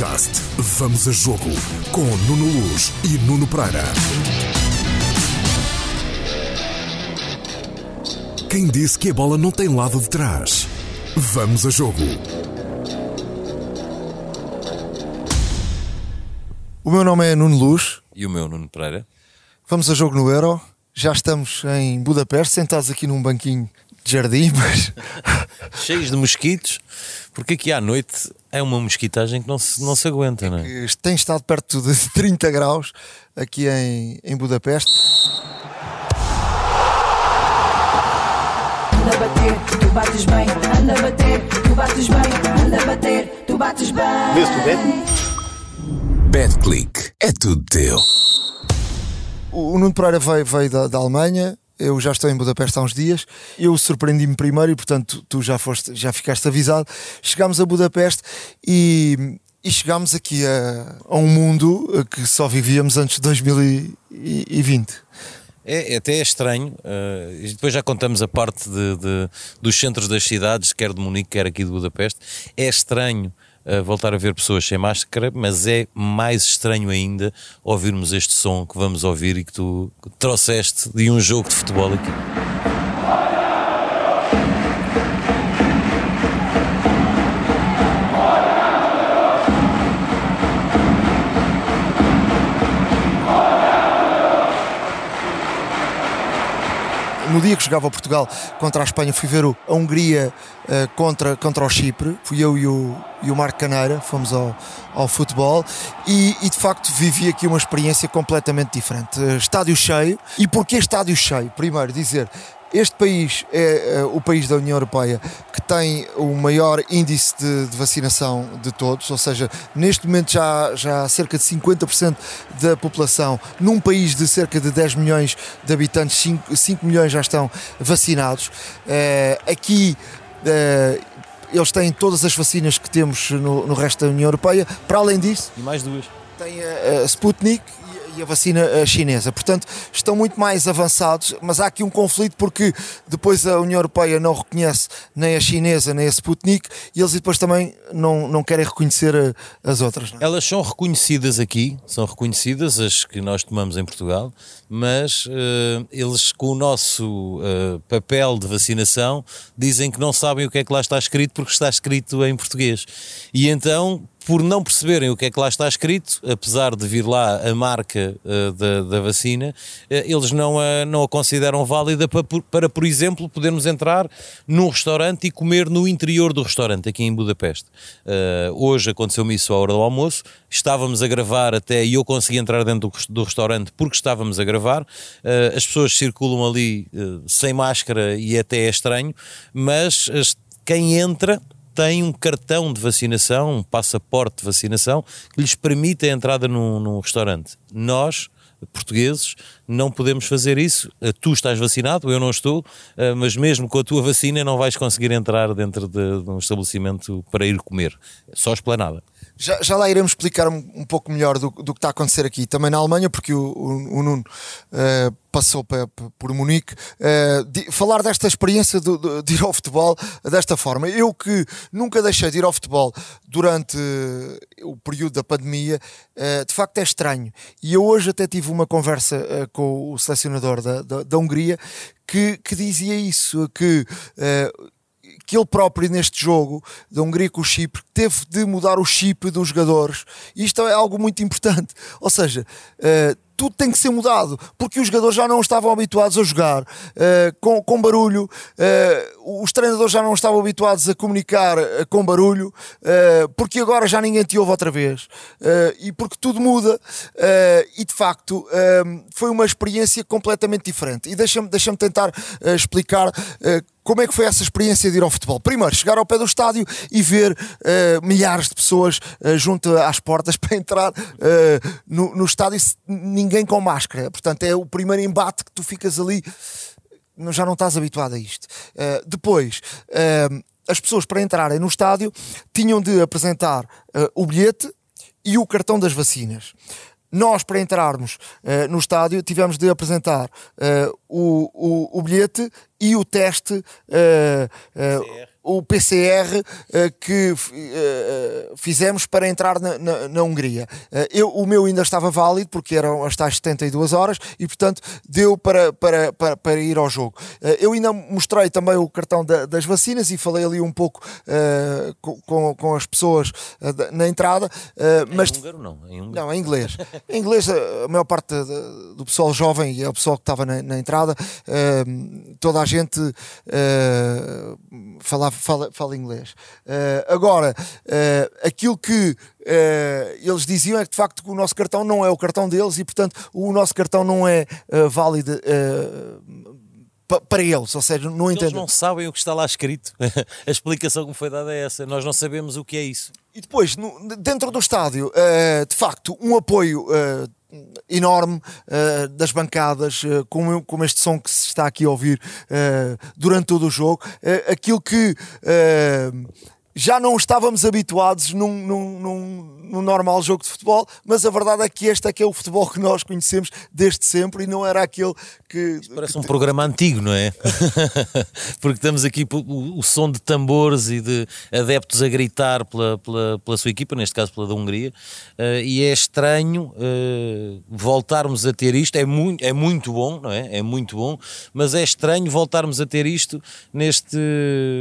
Podcast Vamos a Jogo com Nuno Luz e Nuno Pereira. Quem disse que a bola não tem lado de trás? Vamos a Jogo. O meu nome é Nuno Luz. E o meu, Nuno Pereira. Vamos a jogo no Euro. Já estamos em Budapeste, sentados aqui num banquinho de jardim, mas Cheios de mosquitos, porque aqui à noite é uma mosquitagem que não se, não se aguenta, não é? que tem estado perto de 30 graus aqui em, em Budapeste. Anda a bater, tu bates bem. Anda a bater, tu bates bem. Anda a bater, tu bates bem. Vê-se tu bem? BetClick. É tudo teu. O o Nuno Pereira veio, veio da, da Alemanha. Eu já estou em Budapeste há uns dias. Eu surpreendi-me primeiro e, portanto, tu já, foste, já ficaste avisado. Chegámos a Budapeste e, e chegámos aqui a, a um mundo que só vivíamos antes de 2020. É, é até estranho, eh, e depois já contamos a parte de, de- dos centros das cidades, quer de Munique, quer aqui de Budapeste. É estranho voltar a ver pessoas sem máscara, mas é mais estranho ainda ouvirmos este som que vamos ouvir e que tu trouxeste de um jogo de futebol aqui. No dia que jogava Portugal contra a Espanha, fui ver a Hungria eh, contra, contra o Chipre. Fui eu e o, e o Marco Caneira, fomos ao, ao futebol e, e, de facto vivi aqui uma experiência completamente diferente. Eh, estádio cheio. E porquê estádio cheio? Primeiro, dizer. Este país é eh, o país da União Europeia que tem o maior índice de, de vacinação de todos, ou seja, neste momento já, já há cerca de 50% da população, num país de cerca de 10 milhões de habitantes, 5, 5 milhões já estão vacinados. Eh, aqui eh, eles têm todas as vacinas que temos no, no resto da União Europeia. Para além disso, E mais duas. tem a, a Sputnik e a- vacina eh, chinesa. Portanto, estão muito mais avançados, mas há aqui um conflito porque depois a União Europeia não reconhece nem a chinesa nem a Sputnik e eles depois também não, não querem reconhecer eh, as outras. é? Elas são reconhecidas aqui, são reconhecidas as que nós tomamos em Portugal, mas eh, eles, com o nosso eh, papel de vacinação, dizem que não sabem o que é que lá está escrito porque está escrito em português. E então, por não perceberem o que é que lá está escrito, apesar de vir lá a marca eh, da, da vacina, eh, eles não a, não a consideram válida para, para, por exemplo, podermos entrar num restaurante e comer no interior do restaurante, aqui em Budapeste. Eh, hoje aconteceu-me isso à hora do almoço, estávamos a gravar até e eu consegui entrar dentro do, do restaurante porque estávamos a gravar. As pessoas circulam ali sem máscara e até é estranho, mas as- quem entra tem um cartão de vacinação, um passaporte de vacinação, que lhes permite a entrada num, num restaurante. Nós, portugueses, não podemos fazer isso. Eh, Tu estás vacinado, eu não estou, eh, mas mesmo com a tua vacina não vais conseguir entrar dentro de, de um estabelecimento para ir comer. Só esplanada. Já, já lá iremos explicar um, um pouco melhor do, do que está a acontecer aqui, também na Alemanha, porque o, o- o Nuno eh, passou por Munique. Eh, de- falar desta experiência de ir ao futebol desta forma. Eu que nunca deixei de ir ao futebol durante eh, o período da pandemia, de facto é estranho. E eu hoje até tive uma conversa com o selecionador da, da, da Hungria que, que dizia isso, que. Que ele próprio neste jogo da Hungria com o Chipre teve de mudar o chip dos jogadores. Isto é algo muito importante. Ou seja, eh, tudo tem que ser mudado porque os jogadores já não estavam habituados a jogar eh, com, com barulho, eh, os treinadores já não estavam habituados a comunicar eh, com barulho porque agora já ninguém te ouve outra vez e porque tudo muda e de facto foi uma experiência completamente diferente. E deixa-me deixa tentar explicar. como é que foi essa experiência de ir ao futebol? Primeiro, chegar ao pé do estádio e ver eh, milhares de pessoas eh, junto às portas para entrar eh, no, no estádio, se- ninguém com máscara. Portanto, é o primeiro embate que tu ficas ali, já não estás habituado a isto. Eh, depois, eh, as pessoas para entrarem no estádio tinham de apresentar eh, o bilhete e o cartão das vacinas. Nós, para entrarmos no estádio, tivemos de apresentar o, o, o bilhete e o teste, eh, o PCR uh, que uh, fizemos para entrar na, na, na Hungria. eu, o meu ainda estava válido porque eram as tais 72 horas e, portanto, deu para, para, para, para ir ao jogo. eu ainda mostrei também o cartão da, das vacinas e falei ali um pouco com, com as pessoas na entrada. mas, em húngaro não? Em húngaro. Não, em inglês. em inglês, a maior parte do pessoal jovem e é o pessoal que estava na, na entrada, toda a gente uh, fala, fala, fala inglês. Uh, agora, uh, aquilo que eles diziam é que de facto o nosso cartão não é o cartão deles e, portanto, o nosso cartão não é válido para eles, ou seja, não entendem. Eles não sabem o que está lá escrito. a explicação que me foi dada é essa. Nós não sabemos o que é isso. E depois, no, dentro do estádio, uh, de facto, um apoio uh, enorme uh, das bancadas, uh, como, como este som que se está aqui a ouvir uh, durante todo o jogo, aquilo que já não estávamos habituados num, num, num, num, normal jogo de futebol, mas a verdade é que este é que é o futebol que nós conhecemos desde sempre e não era aquele que. Isto parece que... um programa antigo, não é? Porque estamos aqui o, o, som de tambores e de adeptos a gritar pela, pela, pela sua equipa, neste caso pela da Hungria, uh, e é estranho uh, voltarmos a ter isto. É muito, é muito bom, não é? É muito bom, mas é estranho voltarmos a ter isto neste.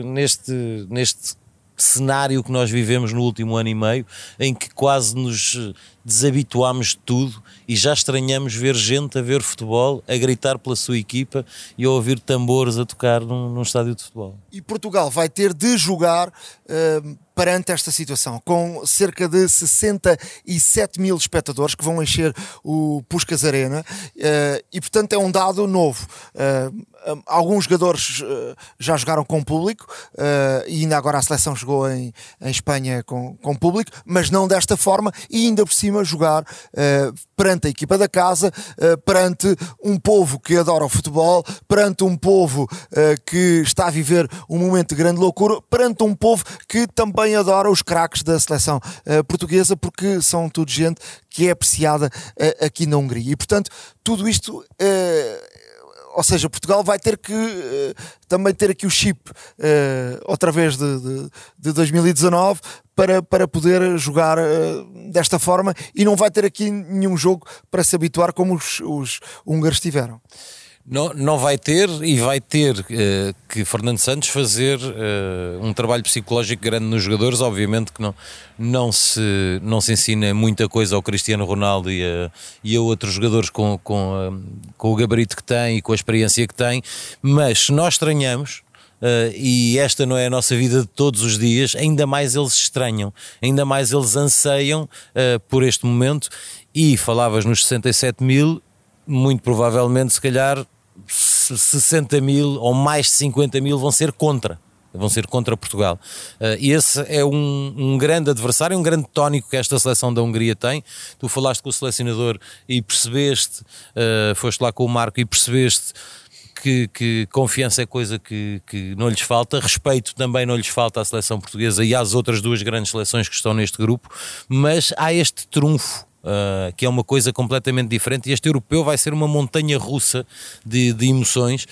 neste, neste cenário que nós vivemos no último ano e meio, em que quase nos desabituámos de tudo e já estranhamos ver gente a ver futebol, a gritar pela sua equipa e a ouvir tambores a tocar num, num estádio de futebol. E Portugal vai ter de jogar uh, perante esta situação, com cerca de 67 mil espectadores que vão encher o Puscas Arena uh, e, portanto, é um dado novo. Uh, alguns jogadores já jogaram com público e ainda agora a seleção jogou em, em Espanha com, com público, mas não desta forma e ainda por cima jogar uh, perante a equipa da casa, uh, perante um povo que adora o futebol, perante um povo uh, que está a viver um momento de grande loucura, perante um povo que também adora os craques da seleção portuguesa, porque são tudo gente que é apreciada aqui na Hungria. E portanto, tudo isto ou seja, Portugal vai ter que uh, também ter aqui o chip uh, outra vez de, de, de, 2019 para, para poder jogar uh, desta forma e não vai ter aqui nenhum jogo para se habituar como os, os húngaros tiveram. Não, não vai ter e vai ter uh, que Fernando Santos fazer uh, um trabalho psicológico grande nos jogadores. Obviamente que não, não, se, não se ensina muita coisa ao Cristiano Ronaldo e a, e a outros jogadores com, com, uh, com o gabarito que tem e com a experiência que tem, mas se nós estranhamos. e esta não é a nossa vida de todos os dias, ainda mais eles estranham, ainda mais eles anseiam por este momento. E falavas nos 67 mil, muito provavelmente, se calhar, 60 mil ou mais de 50 mil vão ser contra. Vão ser contra Portugal. Uh, e esse é um, um, grande adversário, um grande tónico que esta seleção da Hungria tem. Tu falaste com o selecionador e percebeste, uh, foste lá com o Marco e percebeste que, que, confiança é coisa que, que, não lhes falta, respeito também não lhes falta à seleção portuguesa e às outras duas grandes seleções que estão neste grupo, mas há este trunfo Uh, que é uma coisa completamente diferente, e este europeu vai ser uma montanha russa de, de emoções,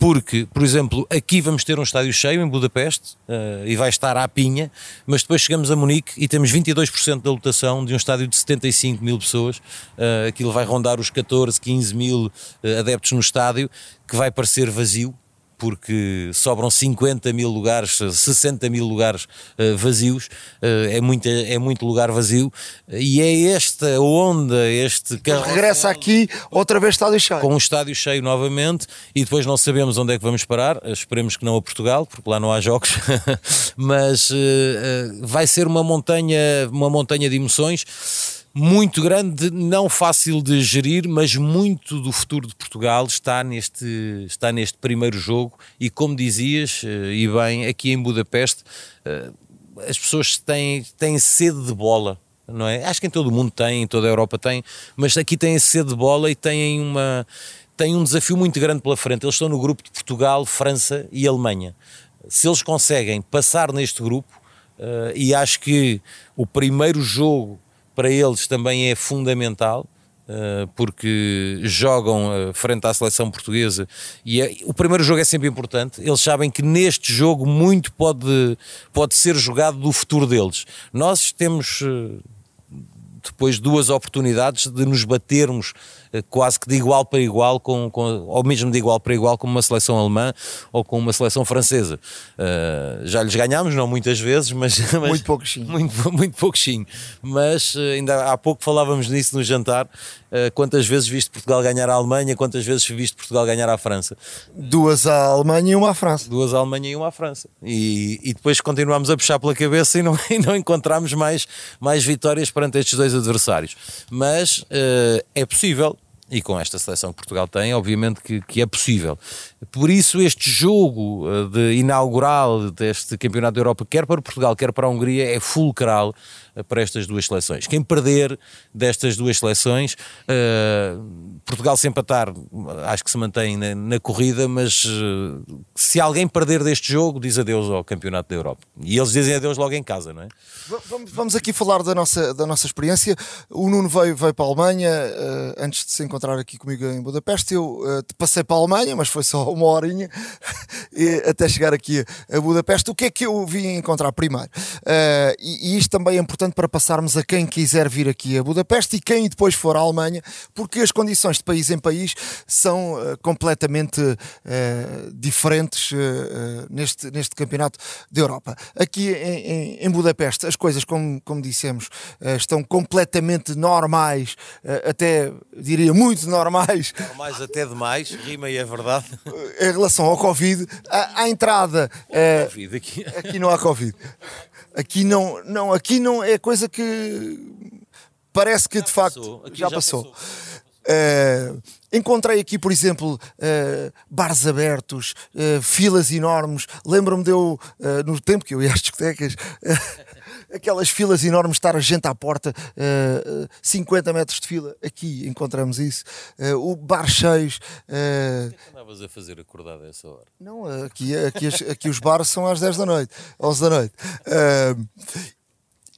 porque, por exemplo, aqui vamos ter um estádio cheio em Budapeste uh, e vai estar à pinha, mas depois chegamos a Munique e temos 22% da lotação de um estádio de 75 mil pessoas. Uh, aquilo vai rondar os 14, 15 mil uh, adeptos no estádio, que vai parecer vazio, porque sobram 50 mil lugares, 60 mil lugares uh, vazios, uh, é, muita, é muito lugar vazio, e é esta onda, este Regressa aqui, outra vez estádio cheio. Com um estádio cheio novamente, e depois não sabemos onde é que vamos parar, esperemos que não a Portugal, porque lá não há jogos, mas vai ser uma montanha, uma montanha de emoções muito grande, não fácil de gerir, mas muito do futuro de Portugal está neste, está neste primeiro jogo. E como dizias, eh, e bem, aqui em Budapeste, eh, as pessoas têm, têm sede de bola. Não é? Acho que em todo o mundo tem, em toda a Europa tem, mas aqui têm sede de bola e têm uma têm um desafio muito grande pela frente. Eles estão no grupo de Portugal, França e Alemanha. Se eles conseguem passar neste grupo, uh, e acho que o primeiro jogo para eles também é fundamental. uh, porque jogam uh, frente à seleção portuguesa e é, o primeiro jogo é sempre importante. Eles sabem que neste jogo muito pode, pode ser jogado do futuro deles. Nós temos depois duas oportunidades de nos batermos eh, quase que de igual para igual, com, com, ou mesmo de igual para igual com uma seleção alemã ou com uma seleção francesa. Uh, já lhes ganhámos, não muitas vezes, mas. mas muito pouco sim. Muito, muito pouco sim. Mas uh, ainda há pouco falávamos nisso no jantar. Uh, quantas vezes viste Portugal ganhar a Alemanha, quantas vezes viste Portugal ganhar a França? Duas à Alemanha e uma à França. Duas à Alemanha e uma à França. E, e depois continuamos a puxar pela cabeça e não, e não encontramos mais, mais vitórias perante estes dois adversários. Mas é possível e com esta seleção que Portugal tem, obviamente que, que é possível. Por isso, este jogo eh, de inaugural deste Campeonato da Europa, quer para Portugal, quer para a Hungria, é fulcral para estas duas seleções. Quem perder destas duas seleções, uh, Portugal se empatar, acho que se mantém na, na corrida, mas uh, se alguém perder deste jogo, diz adeus ao Campeonato da Europa. E eles dizem adeus logo em casa, não é? Vamos, vamos aqui falar da nossa, da nossa experiência. O Nuno veio, veio para a Alemanha uh, antes de se encontrar aqui comigo em Budapeste. Eu passei para a Alemanha, mas foi só uma horinha até chegar aqui a Budapeste. O que é que eu vim encontrar primeiro? e, e isto também é importante importante para passarmos a quem quiser vir aqui a Budapeste e quem depois for à Alemanha, porque as condições de país em país são uh, completamente uh, diferentes uh, neste, neste campeonato da Europa. Aqui em, em, Budapeste, as coisas, como, como dissemos, estão completamente normais, até diria muito normais. Normais até demais, rima e é verdade. Em relação ao Covid, à, à entrada. Covid aqui. aqui não há Covid. Aqui não, não, aqui não é coisa que parece que já de facto já, já, passou. passou. Uh, encontrei aqui, por exemplo, uh, bares abertos, uh, filas enormes. Lembro-me de eu, no tempo que eu ia às discotecas, aquelas filas enormes, estar a gente à porta, uh, 50 metros de fila. Aqui encontramos isso. o bar cheios. Uh, o que é que andavas a fazer acordado a essa hora? Não, aqui, aqui, aqui os bares são às 10 da noite, 11 da noite. Uh,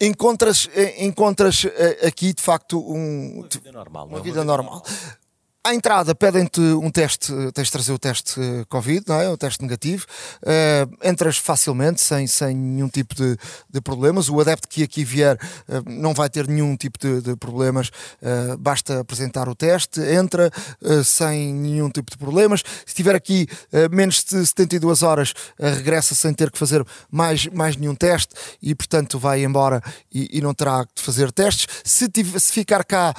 encontras, encontras aqui de facto um, uma vida normal. Uma, vida normal. normal. À entrada pedem-te um teste, tens de trazer o teste Covid, não é? O teste negativo. Uh, entras facilmente, sem, sem nenhum tipo de, de problemas. O adepto que aqui vier uh, não vai ter nenhum tipo de, de problemas, uh, basta apresentar o teste, entra sem nenhum tipo de problemas. Se tiver aqui menos de 72 horas, regressa sem ter que fazer mais, mais nenhum teste e, portanto, vai embora e, e não terá de fazer testes. Se, se ficar cá,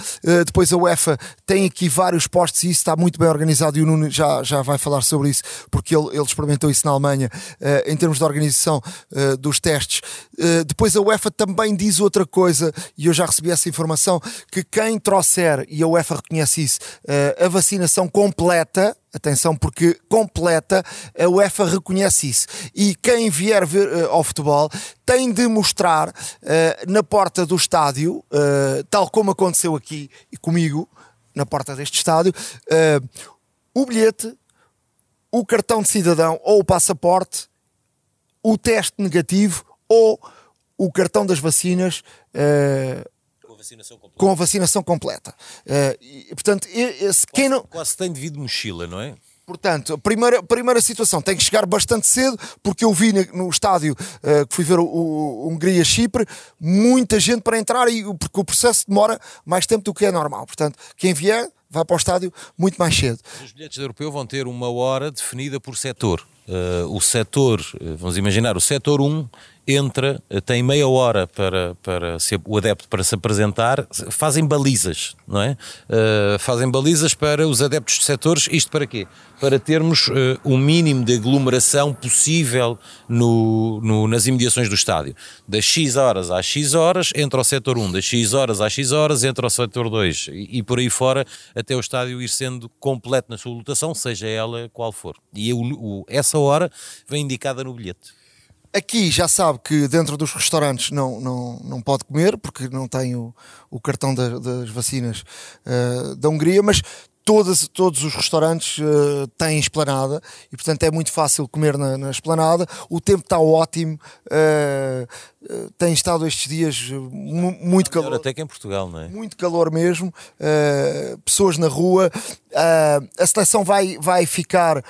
depois a UEFA tem aqui vários postos e isso está muito bem organizado e o Nuno já, já vai falar sobre isso porque ele, ele experimentou isso na Alemanha uh, em termos de organização uh, dos testes. Uh, depois a UEFA também diz outra coisa e eu já recebi essa informação que quem trouxer, e a UEFA reconhece isso, a vacinação completa atenção, porque completa, a UEFA reconhece isso. E quem vier ver uh, ao futebol tem de mostrar uh, na porta do estádio, uh, tal como aconteceu aqui comigo, na porta deste estádio, uh, o bilhete, o cartão de cidadão ou o passaporte, o teste negativo ou o cartão das vacinas. Uh, com a vacinação completa. Com a vacinação completa. Uh, e, portanto, esse, quem não... quase tem devido mochila, não é? Portanto, a primeira, primeira situação tem que chegar bastante cedo, porque eu vi no estádio uh, que fui ver o, o Hungria-Chipre, muita gente para entrar, e, porque o processo demora mais tempo do que é normal. Portanto, quem vier, vai para o estádio muito mais cedo. Os bilhetes do europeu vão ter uma hora definida por setor. Uh, o setor, eh, vamos imaginar, o setor 1 entra, tem meia hora para, para o adepto para se apresentar, fazem balizas, não é? Uh, fazem balizas para os adeptos de setores, isto para quê? Para termos uh, o mínimo de aglomeração possível no, no, nas imediações do estádio. Das X horas às X horas entra o setor 1, das X horas às X horas entra o setor 2 e, e por aí fora até o estádio ir sendo completo na sua lotação, seja ela qual for. E o, o, essa hora vem indicada no bilhete. Aqui já sabe que dentro dos restaurantes não, não, não pode comer porque não tem o, o cartão da, das vacinas uh, da Hungria, mas todas, todos os restaurantes uh, têm esplanada e, portanto, é muito fácil comer na, na esplanada. O tempo está ótimo, uh, uh, tem estado estes dias muito calor. Até que em Portugal, não é? Muito calor mesmo, pessoas na rua. a seleção vai, vai ficar,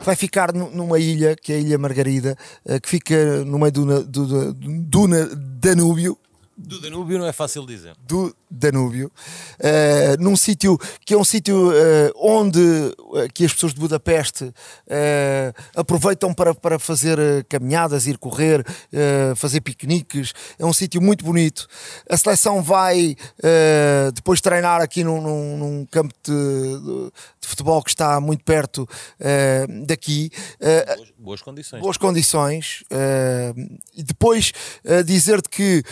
vai ficar numa ilha, que é a Ilha Margarida, que fica no meio do, do, do, do Danúbio do Danúbio não é fácil dizer. Do Danúbio, uh, num sítio que é um sítio uh, onde uh, que as pessoas de Budapeste aproveitam para, para fazer caminhadas, ir correr, fazer piqueniques. É um sítio muito bonito. A seleção vai depois treinar aqui num, num, num campo de, de, futebol que está muito perto daqui. Boas, boas, condições. Boas condições. e depois dizer-te que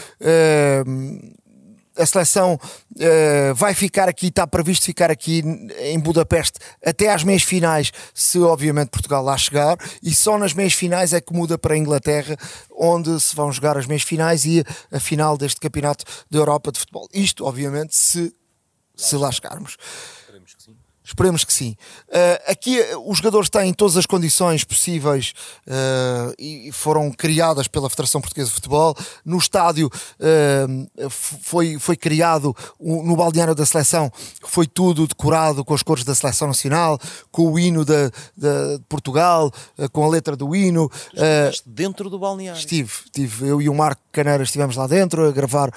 a seleção uh, vai ficar aqui, está previsto ficar aqui em Budapeste até às meias finais, se obviamente Portugal lá chegar, e só nas meias finais é que muda para a Inglaterra, onde se vão jogar as meias finais e a, a final deste campeonato da Europa de futebol. Isto, obviamente, se, se lá chegarmos. Esperemos que sim. Uh, aqui uh, os jogadores têm todas as condições possíveis uh, e foram criadas pela Federação Portuguesa de Futebol. No estádio foi, foi criado, no balneário da seleção, foi tudo decorado com as cores da seleção nacional, com o hino de, de Portugal, com a letra do hino. dentro do balneário? Estive, estive. Eu e o Marco Caneiras estivemos lá dentro a gravar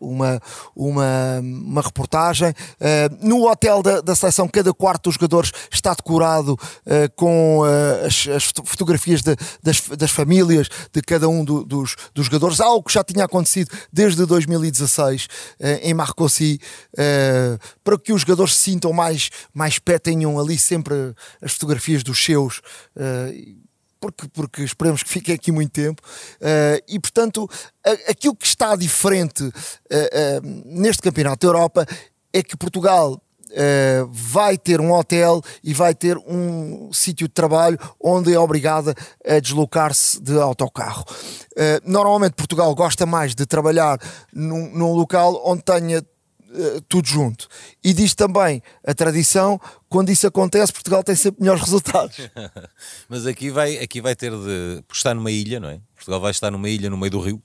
uma, uma, uma reportagem. no hotel da, da seleção, cada quarto dos jogadores está decorado uh, com uh, as, as, fotografias de, das, das, famílias de cada um do, dos, dos, jogadores, algo que já tinha acontecido desde 2016 uh, eh, em Marcoussis, para que os jogadores se sintam mais, mais pé, tenham ali sempre as fotografias dos seus porque, porque esperemos que fique aqui muito tempo. Uh, e portanto, a, aquilo que está diferente uh, uh, neste Campeonato da Europa é que Portugal Uh, vai ter um hotel e vai ter um sítio de trabalho onde é obrigada a deslocar-se de autocarro. Uh, normalmente Portugal gosta mais de trabalhar num, num local onde tenha uh, tudo junto. E diz também a tradição, quando isso acontece, Portugal tem sempre melhores resultados. Mas aqui vai, aqui vai ter de. Porque está numa ilha, não é? Portugal vai estar numa ilha no meio do rio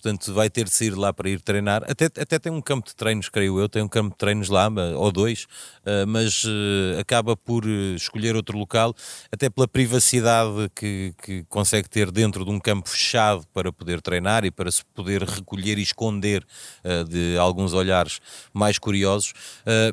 portanto vai ter de sair lá para ir treinar. Até, até tem um campo de treinos, creio eu, tem um campo de treinos lá, ou dois, eh, mas eh, acaba por eh, escolher outro local, até pela privacidade que, que consegue ter dentro de um campo fechado para poder treinar e para se poder recolher e esconder de alguns olhares mais curiosos,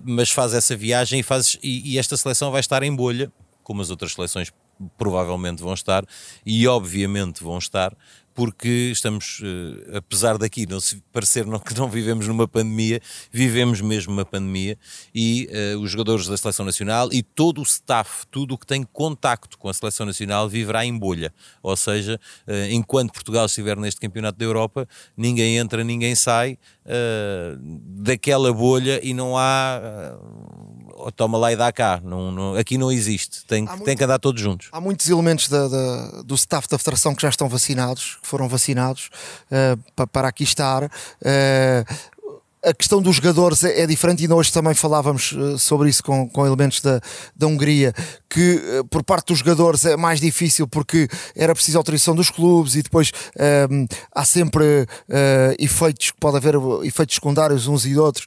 mas faz essa viagem e, faz, e, e esta seleção vai estar em bolha, como as outras seleções provavelmente vão estar e obviamente vão estar porque estamos, uh, apesar daqui não se parecer não, que não vivemos numa pandemia, vivemos mesmo uma pandemia e uh, os jogadores da Seleção Nacional e todo o staff, tudo o que tem contacto com a Seleção Nacional viverá em bolha, ou seja, uh, enquanto Portugal estiver neste Campeonato da Europa, ninguém entra, ninguém sai daquela bolha e não há toma lá e dá cá. Não, não, aqui não existe. Tem, muito, tem que andar todos juntos. Há muitos elementos da, da, do staff da Federação que já estão vacinados, que foram vacinados uh, para, para aqui estar. Uh, a questão dos jogadores é, é diferente, e hoje também falávamos uh, sobre isso com, com elementos da, da Hungria, que uh, por parte dos jogadores é mais difícil porque era preciso autorização dos clubes e depois uh, há sempre uh, efeitos, pode haver efeitos secundários uns e outros,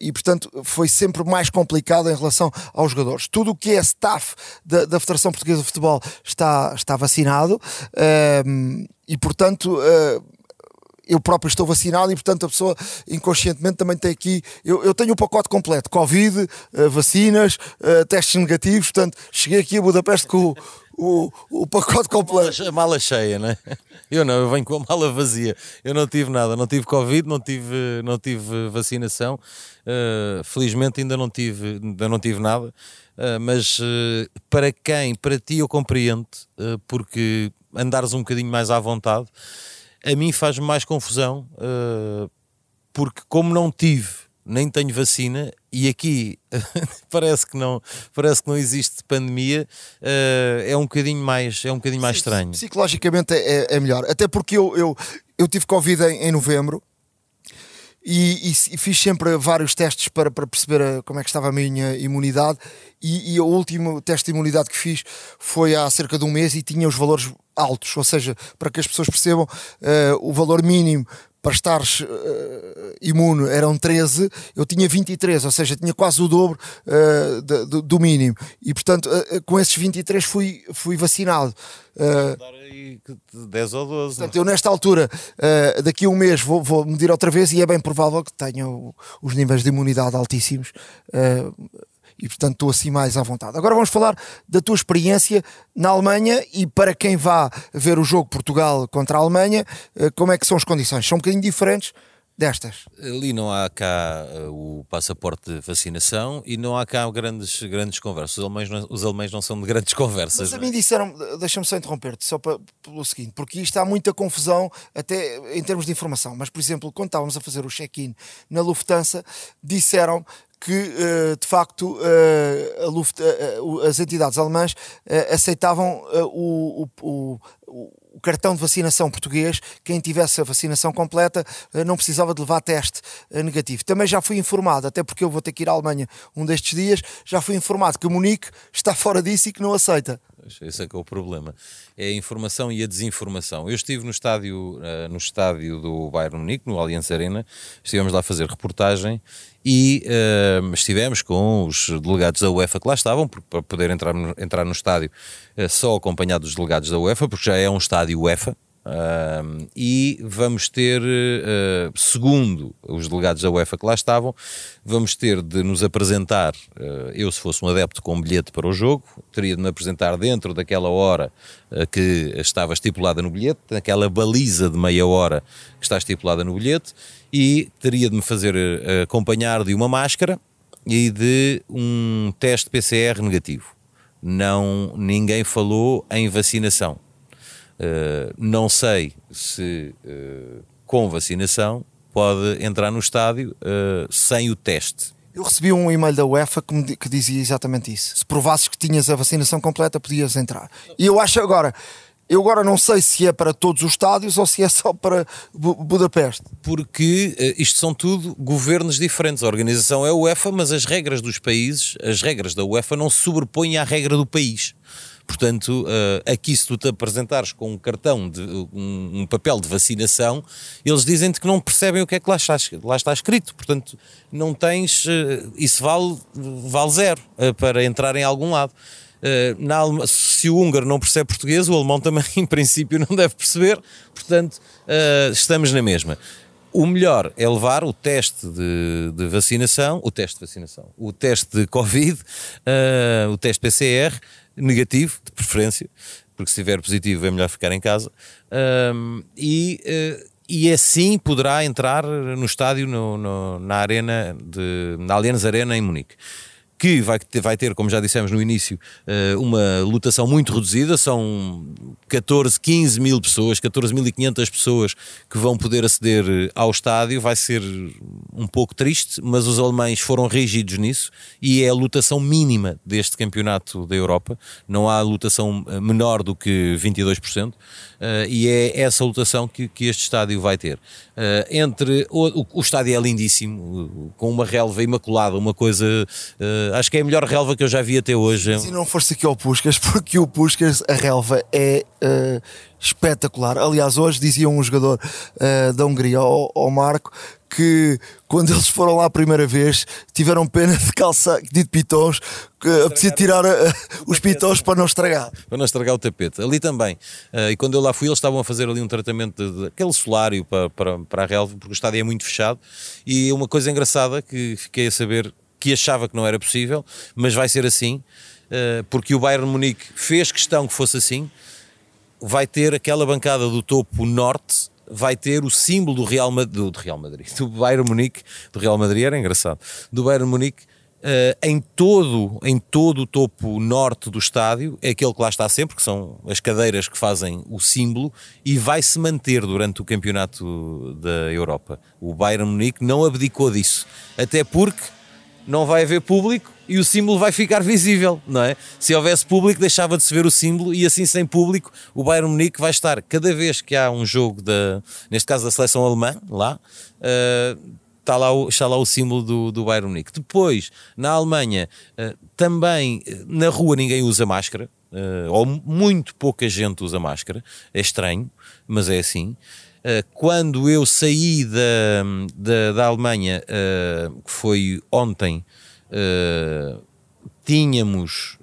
e portanto foi sempre mais complicado em relação aos jogadores. Tudo o que é staff da, da Federação Portuguesa de Futebol está, está vacinado e portanto eu próprio estou vacinado e, portanto, a pessoa inconscientemente também tem aqui. Eu, eu tenho o pacote completo: Covid, uh, vacinas, uh, testes negativos. Portanto, cheguei aqui a Budapeste com o, o, pacote completo. A mala cheia, né? Eu não, eu venho com a mala vazia. Eu não tive nada, não tive Covid, não tive, não tive vacinação. Uh, felizmente ainda não tive, ainda não tive nada. mas para quem, para ti, eu compreendo, porque andares um bocadinho mais à vontade a mim faz-me mais confusão, uh, porque como não tive, nem tenho vacina, e aqui parece, que não, parece que não existe pandemia, uh, é um bocadinho mais, é um bocadinho mais estranho. Psicologicamente é, é, é melhor, até porque eu, eu, eu tive Covid em, em novembro, e, e, e fiz sempre vários testes para, para perceber a, como é que estava a minha imunidade. E, e, o último teste de imunidade que fiz foi há cerca de um mês e tinha os valores altos, ou seja, para que as pessoas percebam, uh, o valor mínimo para estares uh, imune eram 13, eu tinha 23, ou seja, tinha quase o dobro uh, de, do mínimo. E portanto, uh, com esses 23 fui, fui vacinado. Uh, 10 ou 12. Portanto, eu nesta altura, daqui a um mês, vou, vou medir outra vez e é bem provável que tenha os níveis de imunidade altíssimos e portanto estou assim mais à vontade. Agora vamos falar da tua experiência na Alemanha e para quem vá ver o jogo Portugal contra a Alemanha, eh, como é que são as condições? São um bocadinho diferentes destas? Ali não há cá uh, o passaporte de vacinação e não há cá grandes, grandes conversas. Os alemães, não, os alemães não são de grandes conversas. Mas a mim é? disseram, deixa-me só interromper-te, só para, pelo seguinte, porque isto há muita confusão até em termos de informação. Mas, por exemplo, quando estávamos a fazer o check-in na Lufthansa, disseram que eh, de facto Luft, eh, as entidades alemãs aceitavam o, o, o, cartão de vacinação português, quem tivesse a vacinação completa não precisava de levar teste negativo. Também já fui informado, até porque eu vou ter que ir à Alemanha um destes dias, já fui informado que o Munique está fora disso e que não aceita. Esse é que é o problema. É a informação e a desinformação. Eu estive no estádio, no estádio do Bayern Munique, no Allianz Arena, estivemos lá a fazer reportagem e uh, estivemos com os delegados da UEFA que lá estavam, para poder entrar no, entrar no estádio uh, só acompanhado dos delegados da UEFA, porque já é um estádio UEFA. E vamos ter, uh, segundo os delegados da UEFA que lá estavam, vamos ter de nos apresentar. Uh, eu, se fosse um adepto com um bilhete para o jogo, teria de me apresentar dentro daquela hora que estava estipulada no bilhete, naquela baliza de meia hora que está estipulada no bilhete, e teria de me fazer acompanhar de uma máscara e de um teste PCR negativo. Não, ninguém falou em vacinação. Uh, não sei se uh, com vacinação pode entrar no estádio sem o teste. Eu recebi um e-mail da UEFA que, me, que dizia exatamente isso. Se provasses que tinhas a vacinação completa, podias entrar. E eu acho agora, eu agora não sei se é para todos os estádios ou se é só para Budapeste. Porque isto são tudo governos diferentes. A organização é a UEFA, mas as regras dos países, as regras da UEFA não se sobrepõem à regra do país. Portanto, uh, aqui se tu te apresentares com um cartão, de, um, papel de vacinação, eles dizem-te que não percebem o que é que lá está, lá está escrito. Portanto, não tens. Uh, isso vale, vale zero para entrar em algum lado. Eh, na se o húngaro não percebe português, o alemão também, em princípio, não deve perceber, portanto, estamos na mesma. O melhor é levar o teste de, de, vacinação, o teste de vacinação, o teste de Covid, uh, o teste PCR, negativo, de preferência, porque se estiver positivo é melhor ficar em casa, uh, e, uh, e assim poderá entrar no estádio, no, no, na arena, de, na Allianz Arena em Munique que vai ter, vai ter, como já dissemos no início, eh, uma lotação muito reduzida, são 14, 15 mil pessoas, 14.500 pessoas que vão poder aceder eh, ao estádio, vai ser um pouco triste, mas os alemães foram rígidos nisso e é a lotação mínima deste campeonato da Europa, não há lotação eh, menor do que 22%, e é essa lotação que, que este estádio vai ter. Entre, o, o estádio é lindíssimo, com uma relva imaculada, uma coisa acho que é a melhor relva que eu já vi até hoje. Se não fosse aqui ao Puscas, porque o Puscas, a relva é uh, espetacular. Aliás, hoje dizia um jogador uh, da Hungria, ao, ao Marco, que quando eles foram lá a primeira vez tiveram pena de calçar de pitons que apetecia tirar os pitons para não estragar. Para não estragar o tapete. Ali também. Uh, e quando eu lá fui eles estavam a fazer ali um tratamento de, de aquele solário para, para, para a relva porque o estádio é muito fechado. E uma coisa engraçada que fiquei a saber que achava que não era possível, mas vai ser assim, eh, porque o Bayern Munique fez questão que fosse assim. Vai ter aquela bancada do topo norte, vai ter o símbolo do Real Madrid, do Real Madrid, do Bayern Munique, do Real Madrid era engraçado, do Bayern Munique Uh, em, todo, em todo o topo norte do estádio, é aquele que lá está sempre, que são as cadeiras que fazem o símbolo, e vai se manter durante o campeonato da Europa. O Bayern Munique não abdicou disso, até porque não vai haver público e o símbolo vai ficar visível, não é? Se houvesse público, deixava de se ver o símbolo e assim sem público, o Bayern Munique vai estar cada vez que há um jogo da, neste caso da seleção alemã, lá, uh, está lá o, está lá o símbolo do, do Bayern Munique. Depois, na Alemanha, uh, também na rua ninguém usa máscara, uh, ou muito pouca gente usa máscara, é estranho, mas é assim. Uh, quando eu saí da, da, da Alemanha, que foi ontem, tínhamos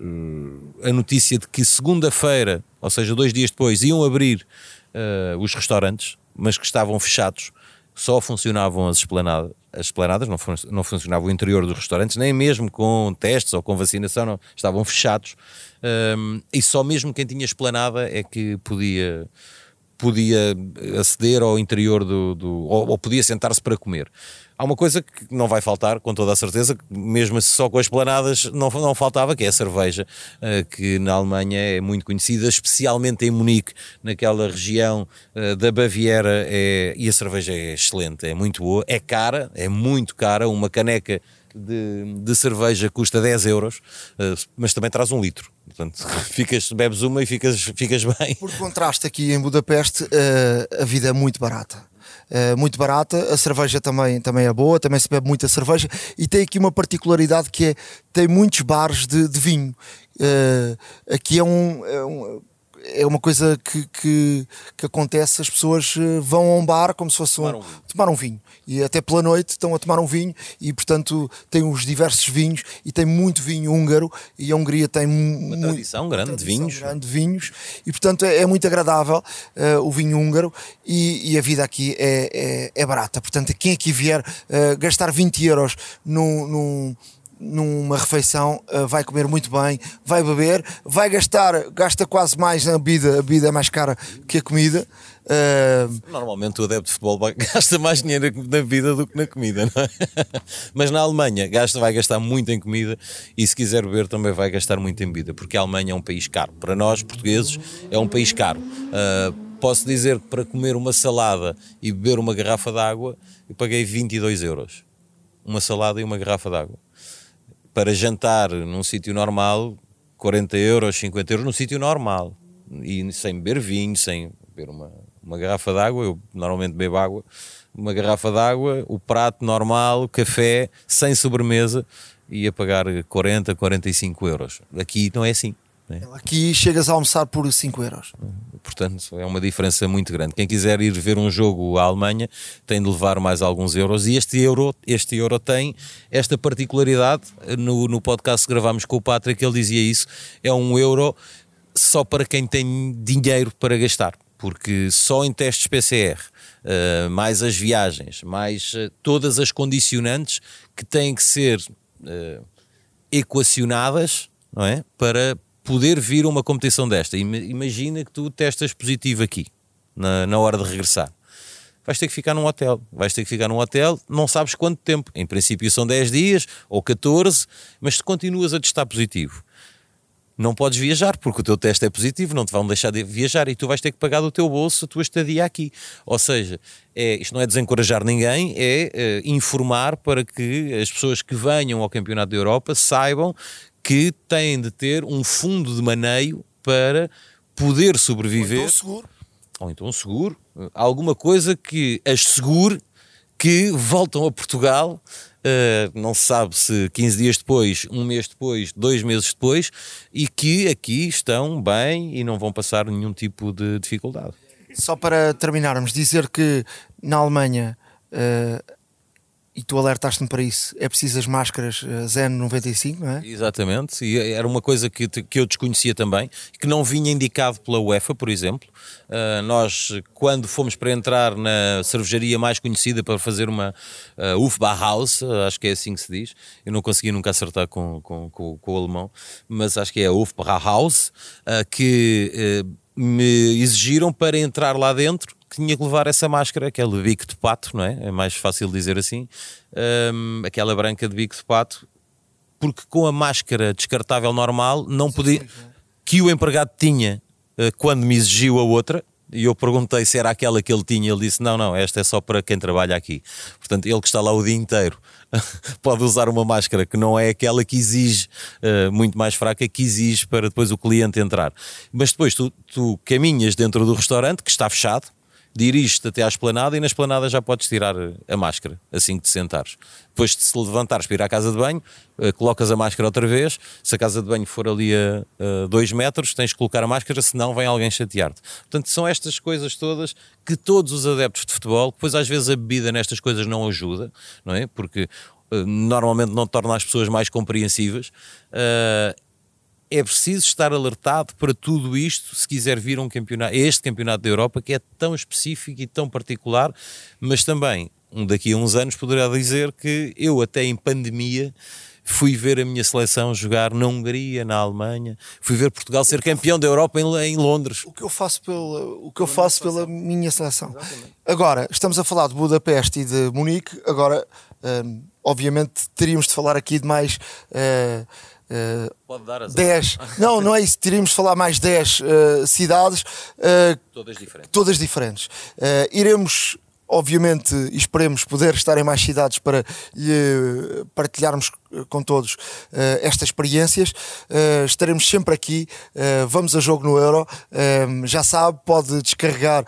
a notícia de que segunda-feira, ou seja, dois dias depois, iam abrir os restaurantes, mas que estavam fechados só funcionavam as esplanadas, as esplanadas não, fun não funcionava o interior dos restaurantes, nem mesmo com testes ou com vacinação, não, estavam fechados. Um, e só mesmo quem tinha esplanada é que podia, podia aceder ao interior do. do ou, ou podia sentar-se para comer. Há uma coisa que não vai faltar, com toda a certeza, mesmo só com as planadas não, não faltava, que é a cerveja, eh, que na Alemanha é muito conhecida, especialmente em Munique, naquela região eh, da Baviera, é, e a cerveja é excelente, é muito boa, é cara, é muito cara, uma caneca de, de, cerveja custa 10 euros, eh, mas também traz um litro. Portanto, ficas, bebes uma e ficas, ficas bem. Por contraste, aqui em Budapeste, a vida é muito barata. Eh, muito barata, a cerveja também, também é boa, também se bebe muita cerveja e tem aqui uma particularidade que é tem muitos bares de, de vinho. Aqui é um, é um é uma coisa que, que, que, acontece, as pessoas eh, vão a um bar como se fosse tomar um, tomar um vinho. E até pela noite estão a tomar um vinho e, portanto, tem os diversos vinhos e tem muito vinho húngaro e a Hungria tem uma tradição grande de vinhos. grande de vinhos e, portanto, é, é muito agradável uh, o vinho húngaro e, e, a vida aqui é, é, é, barata. Portanto, quem aqui vier uh, gastar 20 euros num numa refeição, uh, vai comer muito bem, vai beber, vai gastar, gasta quase mais na bebida, a bebida é mais cara que a comida. Uh... Normalmente o adepto de futebol gasta mais dinheiro na bebida do que na comida, não é? Mas na Alemanha gasta, vai gastar muito em comida e se quiser beber também vai gastar muito em bebida, porque a Alemanha é um país caro. Para nós, portugueses, é um país caro. Uh, posso dizer que para comer uma salada e beber uma garrafa de água, eu paguei 22 euros. Uma salada e uma garrafa de água para jantar num sítio normal, 40 euros, 50 euros, num sítio normal. E sem beber vinho, sem beber uma, uma garrafa d'água, eu normalmente bebo água, uma garrafa d'água, o prato normal, café, sem sobremesa, ia pagar 40, 45 euros. Aqui não é assim. Né? Aqui chegas a almoçar por 5 euros. Portanto, é uma diferença muito grande. Quem quiser ir ver um jogo à Alemanha tem de levar mais alguns euros. E este euro, este euro tem esta particularidade. No, no podcast que gravámos com o Patrick, ele dizia isso: é um euro só para quem tem dinheiro para gastar. Porque só em testes PCR, uh, mais as viagens, mais uh, todas as condicionantes que têm que ser uh, equacionadas não é? para poder vir a uma competição desta. Imagina que tu testas positivo aqui, na, na hora de regressar. Vais ter que ficar num hotel. Vais ter que ficar num hotel, não sabes quanto tempo. Em princípio são 10 dias ou 14, mas se continuas a testar positivo, não podes viajar porque o teu teste é positivo, não te vão deixar de viajar e tu vais ter que pagar do teu bolso a tua estadia aqui. Ou seja, é, isto não é desencorajar ninguém, é, é informar para que as pessoas que venham ao Campeonato da Europa saibam que têm de ter um fundo de maneio para poder sobreviver. Ou então seguro. Ou então seguro. Alguma coisa que as segure que voltam a Portugal. Uh, não se sabe se 15 dias depois, um mês depois, dois meses depois, e que aqui estão bem e não vão passar nenhum tipo de dificuldade. Só para terminarmos, dizer que na Alemanha uh, e tu alertaste-me para isso, é preciso as máscaras eh, ZN95, não é? Exatamente, e era uma coisa que, que eu desconhecia também, que não vinha indicado pela UEFA, por exemplo. Uh, nós, quando fomos para entrar na cervejaria mais conhecida para fazer uma uh, Hofbauhaus, uh, acho que é assim que se diz, eu não consegui nunca acertar com, com, com, com o alemão, mas acho que é a Hofbauhaus, uh, que me exigiram para entrar lá dentro que tinha que levar essa máscara, aquele bico de pato, não é? É mais fácil dizer assim, um, aquela branca de bico de pato, porque com a máscara descartável normal não podia. que o empregado tinha uh, quando me exigiu a outra, e eu perguntei se era aquela que ele tinha, ele disse: Não, não, esta é só para quem trabalha aqui. Portanto, ele que está lá o dia inteiro pode usar uma máscara que não é aquela que exige, uh, muito mais fraca, que exige para depois o cliente entrar. Mas depois tu, tu caminhas dentro do restaurante, que está fechado, dirige-te até à esplanada e na esplanada já podes tirar a máscara assim que te sentares. Depois de se levantares para ir à casa de banho, eh, colocas a máscara outra vez. Se a casa de banho for ali a, a dois metros, tens que colocar a máscara, senão vem alguém chatear-te. Portanto, são estas coisas todas que todos os adeptos de futebol, depois às vezes a bebida nestas coisas não ajuda, não é? Porque eh, normalmente não torna as pessoas mais compreensivas. Uh, é preciso estar alertado para tudo isto se quiser vir um campeonato, este campeonato da Europa que é tão específico e tão particular, mas também daqui a uns anos poderá dizer que eu até em pandemia fui ver a minha seleção jogar na Hungria, na Alemanha, fui ver Portugal ser campeão da Europa em, em Londres. O que eu faço pela, o que eu faço pela minha seleção. Agora, estamos a falar de Budapeste e de Munique, agora, hum, obviamente, teríamos de falar aqui de mais. Uh, Uh, Pode dar 10. Não, não é isso. Teríamos de falar mais 10 uh, eh, cidades. Uh, todas diferentes. Todas diferentes. iremos obviamente, esperemos poder estar em mais cidades para lhe partilharmos com todos uh, estas experiências. Uh, estaremos sempre aqui. Vamos a jogo no Euro. já sabe, pode descarregar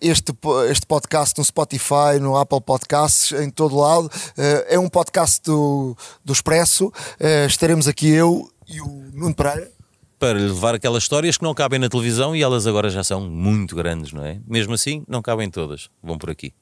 este, este podcast no Spotify, no Apple Podcasts, em todo lado. é um podcast do, do Expresso. estaremos aqui eu e o Nuno Pereira para levar aquelas histórias que não cabem na televisão e elas agora já são muito grandes, não é? Mesmo assim, não cabem todas. Vão por aqui.